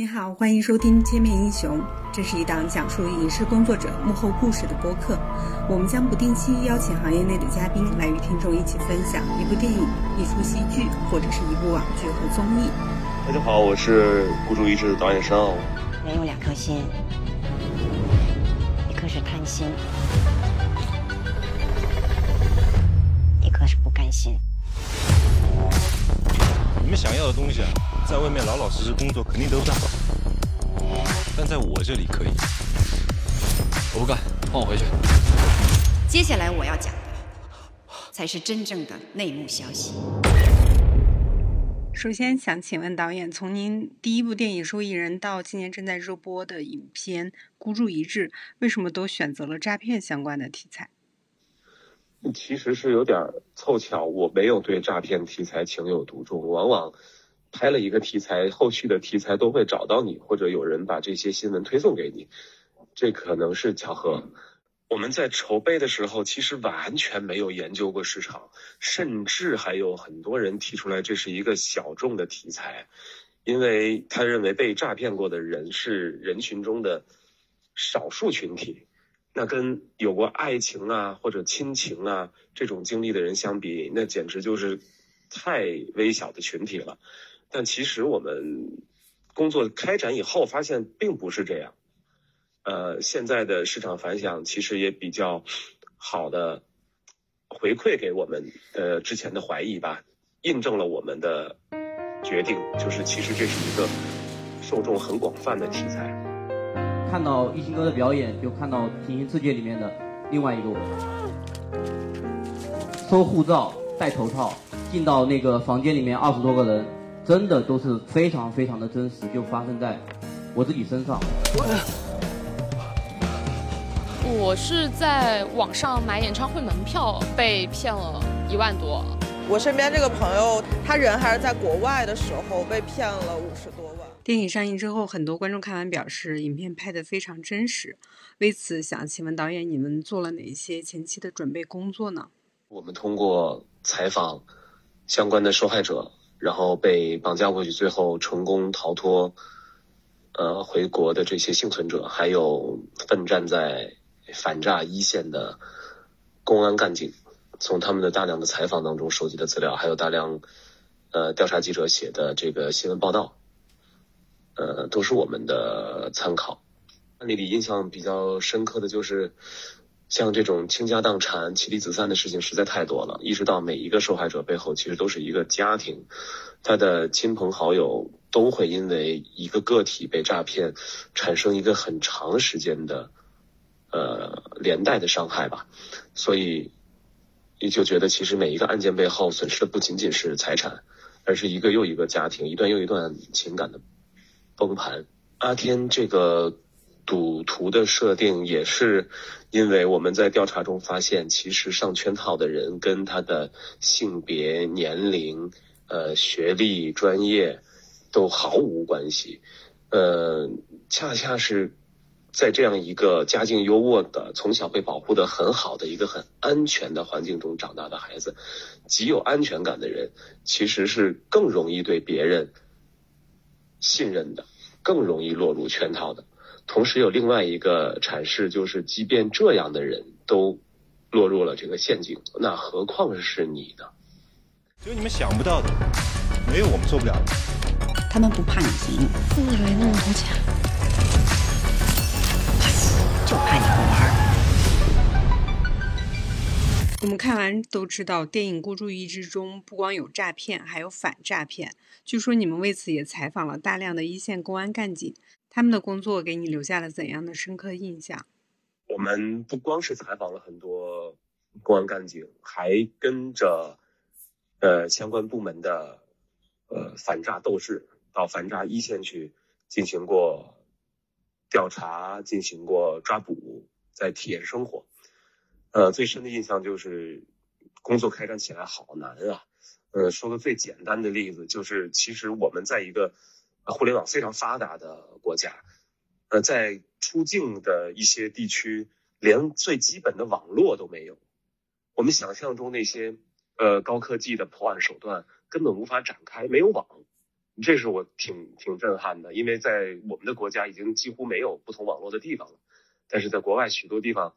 你好，欢迎收听《千面英雄》，这是一档讲述影视工作者幕后故事的播客。我们将不定期邀请行业内的嘉宾来与听众一起分享一部电影、一出戏剧或者是一部网剧和综艺。大家好，我是孤注一掷的导演申奥。人有两颗心，一颗是贪心，一颗是不甘心。你们想要的东西啊，在外面老老实实工作肯定得不到，但在我这里可以。我不干，放我回去。接下来我要讲的，才是真正的内幕消息。首先想请问导演，从您第一部电影《受益人》到今年正在热播的影片《孤注一掷》，为什么都选择了诈骗相关的题材？其实是有点凑巧，我没有对诈骗题材情有独钟。往往拍了一个题材，后续的题材都会找到你，或者有人把这些新闻推送给你，这可能是巧合。我们在筹备的时候，其实完全没有研究过市场，甚至还有很多人提出来这是一个小众的题材，因为他认为被诈骗过的人是人群中的少数群体。那跟有过爱情啊或者亲情啊这种经历的人相比，那简直就是太微小的群体了。但其实我们工作开展以后发现并不是这样。呃，现在的市场反响其实也比较好的回馈给我们的之前的怀疑吧，印证了我们的决定，就是其实这是一个受众很广泛的题材。看到一星哥的表演，就看到《平行世界》里面的另外一个我。收护照、戴头套，进到那个房间里面，二十多个人，真的都是非常非常的真实，就发生在我自己身上。我是在网上买演唱会门票，被骗了一万多。我身边这个朋友，他人还是在国外的时候，被骗了五十多万。电影上映之后，很多观众看完表示，影片拍得非常真实。为此，想请问导演，你们做了哪些前期的准备工作呢？我们通过采访相关的受害者，然后被绑架过去，最后成功逃脱，呃，回国的这些幸存者，还有奋战在反诈一线的公安干警，从他们的大量的采访当中收集的资料，还有大量呃调查记者写的这个新闻报道。呃，都是我们的参考。案例里印象比较深刻的就是，像这种倾家荡产、妻离子散的事情实在太多了。意识到每一个受害者背后其实都是一个家庭，他的亲朋好友都会因为一个个体被诈骗，产生一个很长时间的呃连带的伤害吧。所以，也就觉得其实每一个案件背后损失的不仅仅是财产，而是一个又一个家庭，一段又一段情感的。崩盘，阿天这个赌徒的设定也是因为我们在调查中发现，其实上圈套的人跟他的性别、年龄、呃学历、专业都毫无关系，呃，恰恰是在这样一个家境优渥的、从小被保护的很好的一个很安全的环境中长大的孩子，极有安全感的人，其实是更容易对别人。信任的更容易落入圈套的，同时有另外一个阐释，就是即便这样的人都落入了这个陷阱，那何况是你呢？只有你们想不到的，没有我们做不了的。他们不怕你赢，你以为那么多钱，就怕你不玩。我们看完都知道，电影《孤注一掷》中不光有诈骗，还有反诈骗。据说你们为此也采访了大量的一线公安干警，他们的工作给你留下了怎样的深刻印象？我们不光是采访了很多公安干警，还跟着呃相关部门的呃反诈斗士到反诈一线去进行过调查，进行过抓捕，在体验生活。呃，最深的印象就是工作开展起来好难啊。呃，说个最简单的例子，就是其实我们在一个互联网非常发达的国家，呃，在出境的一些地区，连最基本的网络都没有。我们想象中那些呃高科技的破案手段根本无法展开，没有网，这是我挺挺震撼的，因为在我们的国家已经几乎没有不同网络的地方了，但是在国外许多地方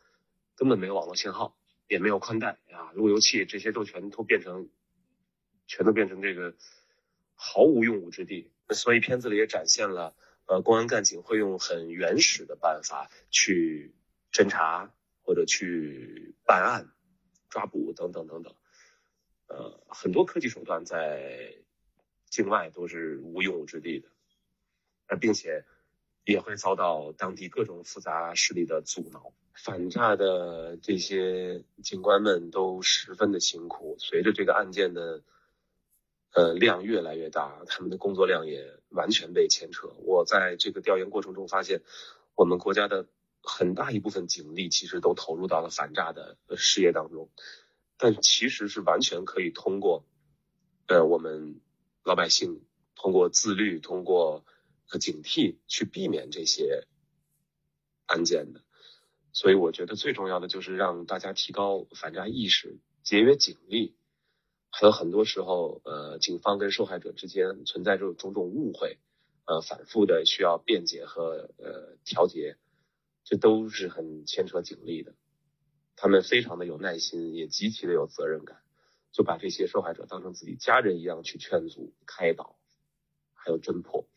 根本没有网络信号，也没有宽带啊，路由器这些都全都变成，全都变成这个毫无用武之地。所以片子里也展现了，呃，公安干警会用很原始的办法去侦查或者去办案、抓捕等等等等，呃，很多科技手段在。境外都是无用武之地的，呃并且也会遭到当地各种复杂势力的阻挠。反诈的这些警官们都十分的辛苦，随着这个案件的呃量越来越大，他们的工作量也完全被牵扯。我在这个调研过程中发现，我们国家的很大一部分警力其实都投入到了反诈的事业当中，但其实是完全可以通过呃我们。老百姓通过自律、通过警惕去避免这些案件的，所以我觉得最重要的就是让大家提高反诈意识，节约警力。还有很多时候，呃，警方跟受害者之间存在着种种误会，呃，反复的需要辩解和呃调节，这都是很牵扯警力的。他们非常的有耐心，也极其的有责任感。就把这些受害者当成自己家人一样去劝阻、开导，还有侦破。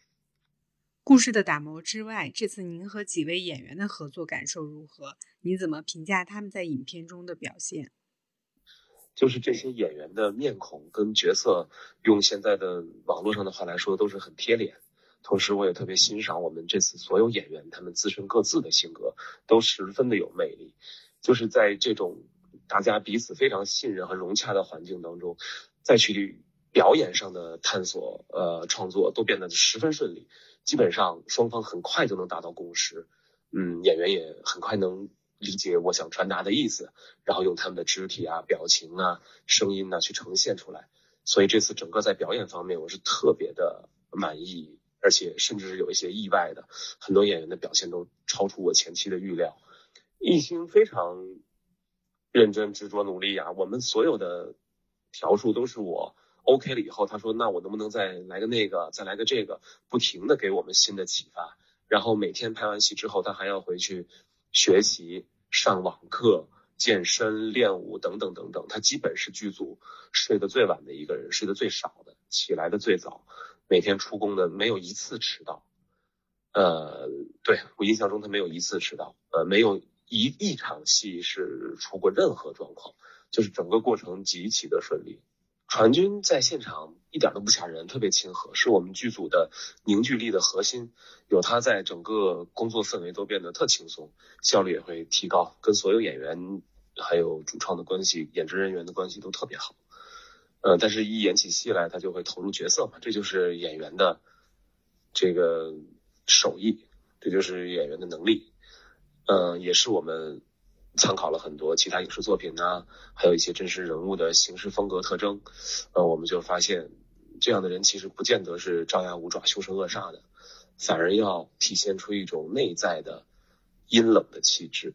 故事的打磨之外，这次您和几位演员的合作感受如何？你怎么评价他们在影片中的表现？就是这些演员的面孔跟角色，用现在的网络上的话来说，都是很贴脸。同时，我也特别欣赏我们这次所有演员，他们自身各自的性格都十分的有魅力。就是在这种。大家彼此非常信任和融洽的环境当中，再去表演上的探索、呃创作都变得十分顺利。基本上双方很快就能达到共识，嗯，演员也很快能理解我想传达的意思，然后用他们的肢体啊、表情啊、声音呢去呈现出来。所以这次整个在表演方面，我是特别的满意，而且甚至是有一些意外的，很多演员的表现都超出我前期的预料。艺兴非常。认真执着努力啊！我们所有的条数都是我 OK 了以后，他说那我能不能再来个那个，再来个这个，不停的给我们新的启发。然后每天拍完戏之后，他还要回去学习、上网课、健身、练舞等等等等。他基本是剧组睡得最晚的一个人，睡得最少的，起来的最早，每天出工的没有一次迟到。呃，对我印象中他没有一次迟到，呃，没有。一一场戏是出过任何状况，就是整个过程极其的顺利。团军在现场一点都不吓人，特别亲和，是我们剧组的凝聚力的核心。有他在，整个工作氛围都变得特轻松，效率也会提高。跟所有演员还有主创的关系、演职人员的关系都特别好。呃，但是一演起戏来，他就会投入角色嘛，这就是演员的这个手艺，这就是演员的能力。嗯，也是我们参考了很多其他影视作品啊，还有一些真实人物的行事风格特征。呃，我们就发现，这样的人其实不见得是张牙舞爪、凶神恶煞的，反而要体现出一种内在的阴冷的气质。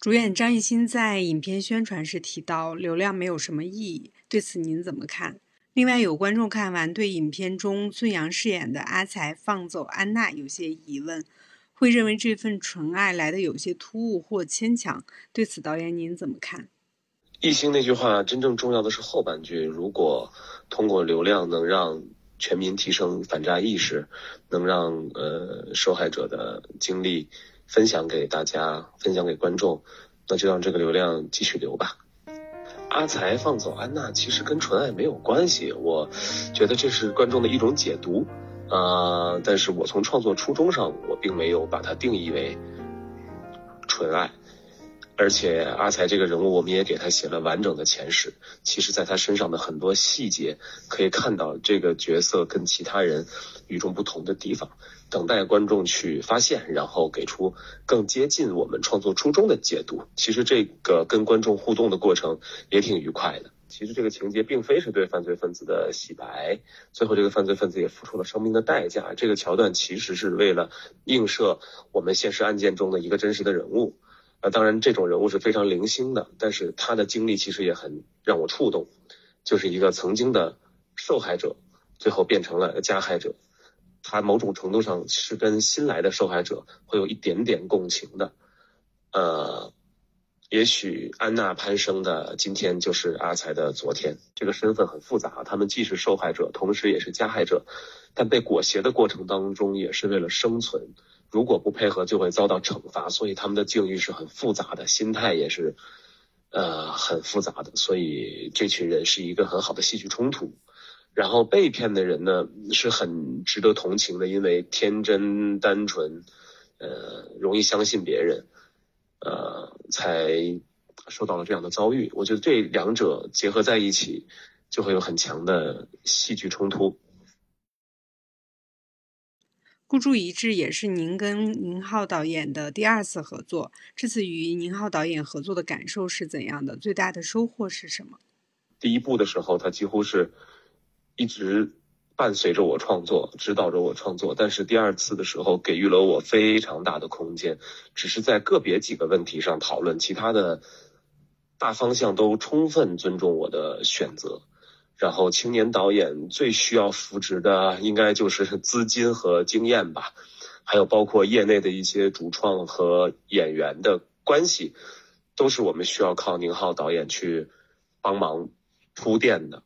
主演张艺兴在影片宣传时提到，流量没有什么意义，对此您怎么看？另外，有观众看完对影片中孙杨饰演的阿才放走安娜有些疑问。会认为这份纯爱来的有些突兀或牵强，对此导演您怎么看？艺兴那句话，真正重要的是后半句。如果通过流量能让全民提升反诈意识，能让呃受害者的经历分享给大家，分享给观众，那就让这个流量继续流吧。阿才放走安娜，其实跟纯爱没有关系，我觉得这是观众的一种解读。啊，但是我从创作初衷上，我并没有把它定义为纯爱，而且阿才这个人物，我们也给他写了完整的前史。其实，在他身上的很多细节，可以看到这个角色跟其他人与众不同的地方，等待观众去发现，然后给出更接近我们创作初衷的解读。其实，这个跟观众互动的过程也挺愉快的。其实这个情节并非是对犯罪分子的洗白，最后这个犯罪分子也付出了生命的代价。这个桥段其实是为了映射我们现实案件中的一个真实的人物，啊，当然这种人物是非常零星的，但是他的经历其实也很让我触动，就是一个曾经的受害者，最后变成了加害者。他某种程度上是跟新来的受害者会有一点点共情的。呃，也许安娜潘生的今天就是阿才的昨天，这个身份很复杂。他们既是受害者，同时也是加害者，但被裹挟的过程当中也是为了生存。如果不配合，就会遭到惩罚。所以他们的境遇是很复杂的，心态也是呃很复杂的。所以这群人是一个很好的戏剧冲突。然后被骗的人呢是很值得同情的，因为天真单纯，呃，容易相信别人，呃，才受到了这样的遭遇。我觉得这两者结合在一起，就会有很强的戏剧冲突。孤注一掷也是您跟宁浩导演的第二次合作，这次与宁浩导演合作的感受是怎样的？最大的收获是什么？第一部的时候，他几乎是一直伴随着我创作，指导着我创作。但是第二次的时候，给予了我非常大的空间，只是在个别几个问题上讨论，其他的大方向都充分尊重我的选择。然后，青年导演最需要扶植的，应该就是资金和经验吧，还有包括业内的一些主创和演员的关系，都是我们需要靠宁浩导演去帮忙铺垫的。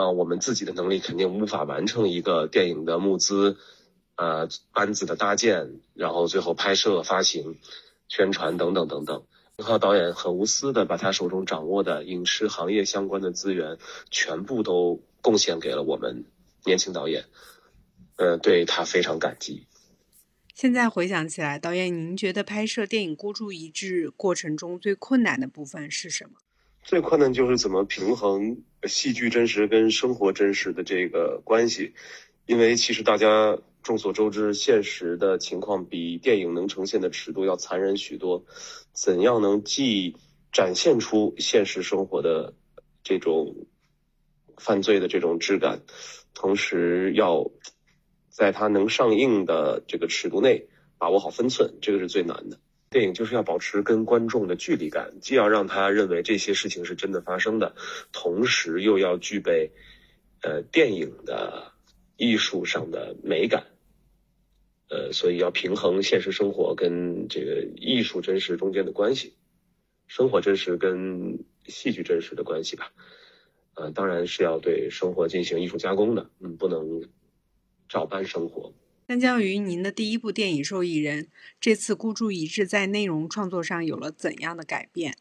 呃，我们自己的能力肯定无法完成一个电影的募资，呃，班子的搭建，然后最后拍摄、发行、宣传等等等等。宁浩导演很无私的把他手中掌握的影视行业相关的资源全部都贡献给了我们年轻导演，呃，对他非常感激。现在回想起来，导演，您觉得拍摄电影《孤注一掷》过程中最困难的部分是什么？最困难就是怎么平衡戏剧真实跟生活真实的这个关系，因为其实大家。众所周知，现实的情况比电影能呈现的尺度要残忍许多。怎样能既展现出现实生活的这种犯罪的这种质感，同时要在它能上映的这个尺度内把握好分寸，这个是最难的。电影就是要保持跟观众的距离感，既要让他认为这些事情是真的发生的，同时又要具备呃电影的。艺术上的美感，呃，所以要平衡现实生活跟这个艺术真实中间的关系，生活真实跟戏剧真实的关系吧，呃，当然是要对生活进行艺术加工的，嗯，不能照搬生活。相较于您的第一部电影《受益人》，这次孤注一掷在内容创作上有了怎样的改变？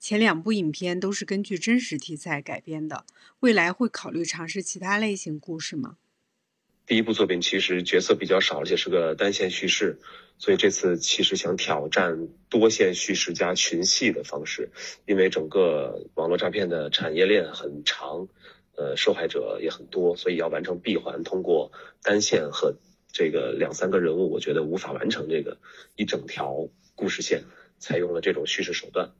前两部影片都是根据真实题材改编的，未来会考虑尝试其他类型故事吗？第一部作品其实角色比较少，而且是个单线叙事，所以这次其实想挑战多线叙事加群戏的方式，因为整个网络诈骗的产业链很长，呃，受害者也很多，所以要完成闭环，通过单线和这个两三个人物，我觉得无法完成这个一整条故事线，采用了这种叙事手段。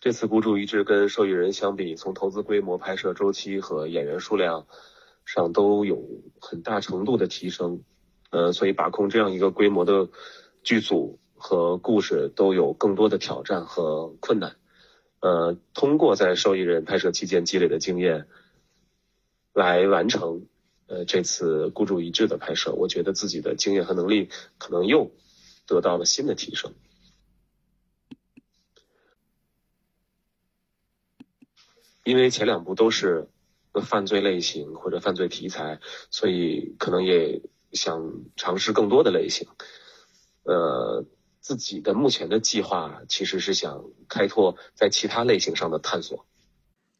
这次孤注一掷跟受益人相比，从投资规模、拍摄周期和演员数量。上都有很大程度的提升，呃，所以把控这样一个规模的剧组和故事都有更多的挑战和困难，呃，通过在受益人拍摄期间积累的经验，来完成呃这次孤注一掷的拍摄，我觉得自己的经验和能力可能又得到了新的提升，因为前两部都是。犯罪类型或者犯罪题材，所以可能也想尝试更多的类型。呃，自己的目前的计划其实是想开拓在其他类型上的探索。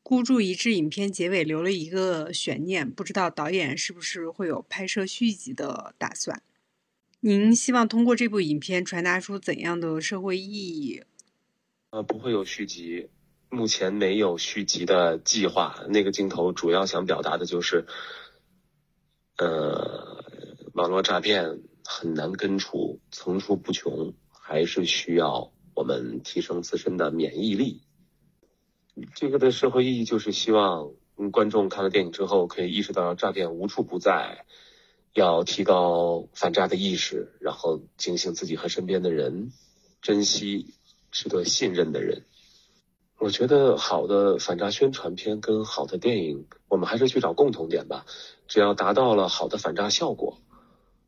孤注一掷影片结尾留了一个悬念，不知道导演是不是会有拍摄续集的打算？您希望通过这部影片传达出怎样的社会意义？呃，不会有续集。目前没有续集的计划。那个镜头主要想表达的就是，呃，网络诈骗很难根除，层出不穷，还是需要我们提升自身的免疫力。这个的社会意义就是希望观众看了电影之后，可以意识到诈骗无处不在，要提高反诈的意识，然后警醒自己和身边的人，珍惜值得信任的人。我觉得好的反诈宣传片跟好的电影，我们还是去找共同点吧。只要达到了好的反诈效果，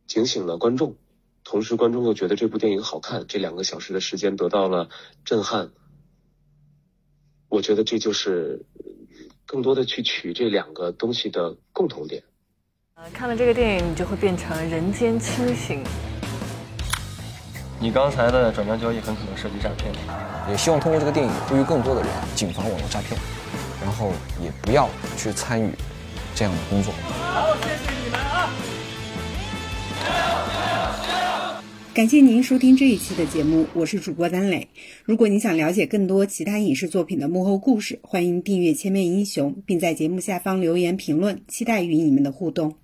警醒了观众，同时观众又觉得这部电影好看，这两个小时的时间得到了震撼，我觉得这就是更多的去取这两个东西的共同点。呃，看了这个电影，你就会变成人间清醒。你刚才的转账交易很可能涉及诈骗，也希望通过这个电影呼吁更多的人谨防网络诈骗，然后也不要去参与这样的工作。好，谢谢感谢您收听这一期的节目，我是主播丹磊。如果您想了解更多其他影视作品的幕后故事，欢迎订阅《千面英雄》，并在节目下方留言评论，期待与你们的互动。